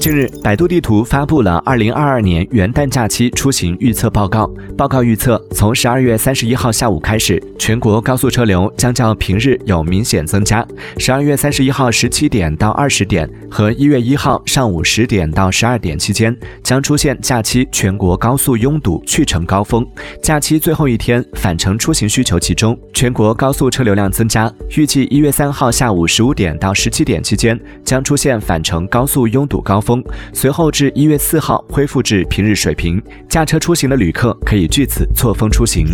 近日，百度地图发布了二零二二年元旦假期出行预测报告。报告预测，从十二月三十一号下午开始，全国高速车流将较平日有明显增加。十二月三十一号十七点到二十点和一月一号上午十点到十二点期间，将出现假期全国高速拥堵去程高峰。假期最后一天，返程出行需求集中，全国高速车流量增加。预计一月三号下午十五点到十七点期间，将出现返程高速拥拥堵高峰。随后至一月四号恢复至平日水平，驾车出行的旅客可以据此错峰出行。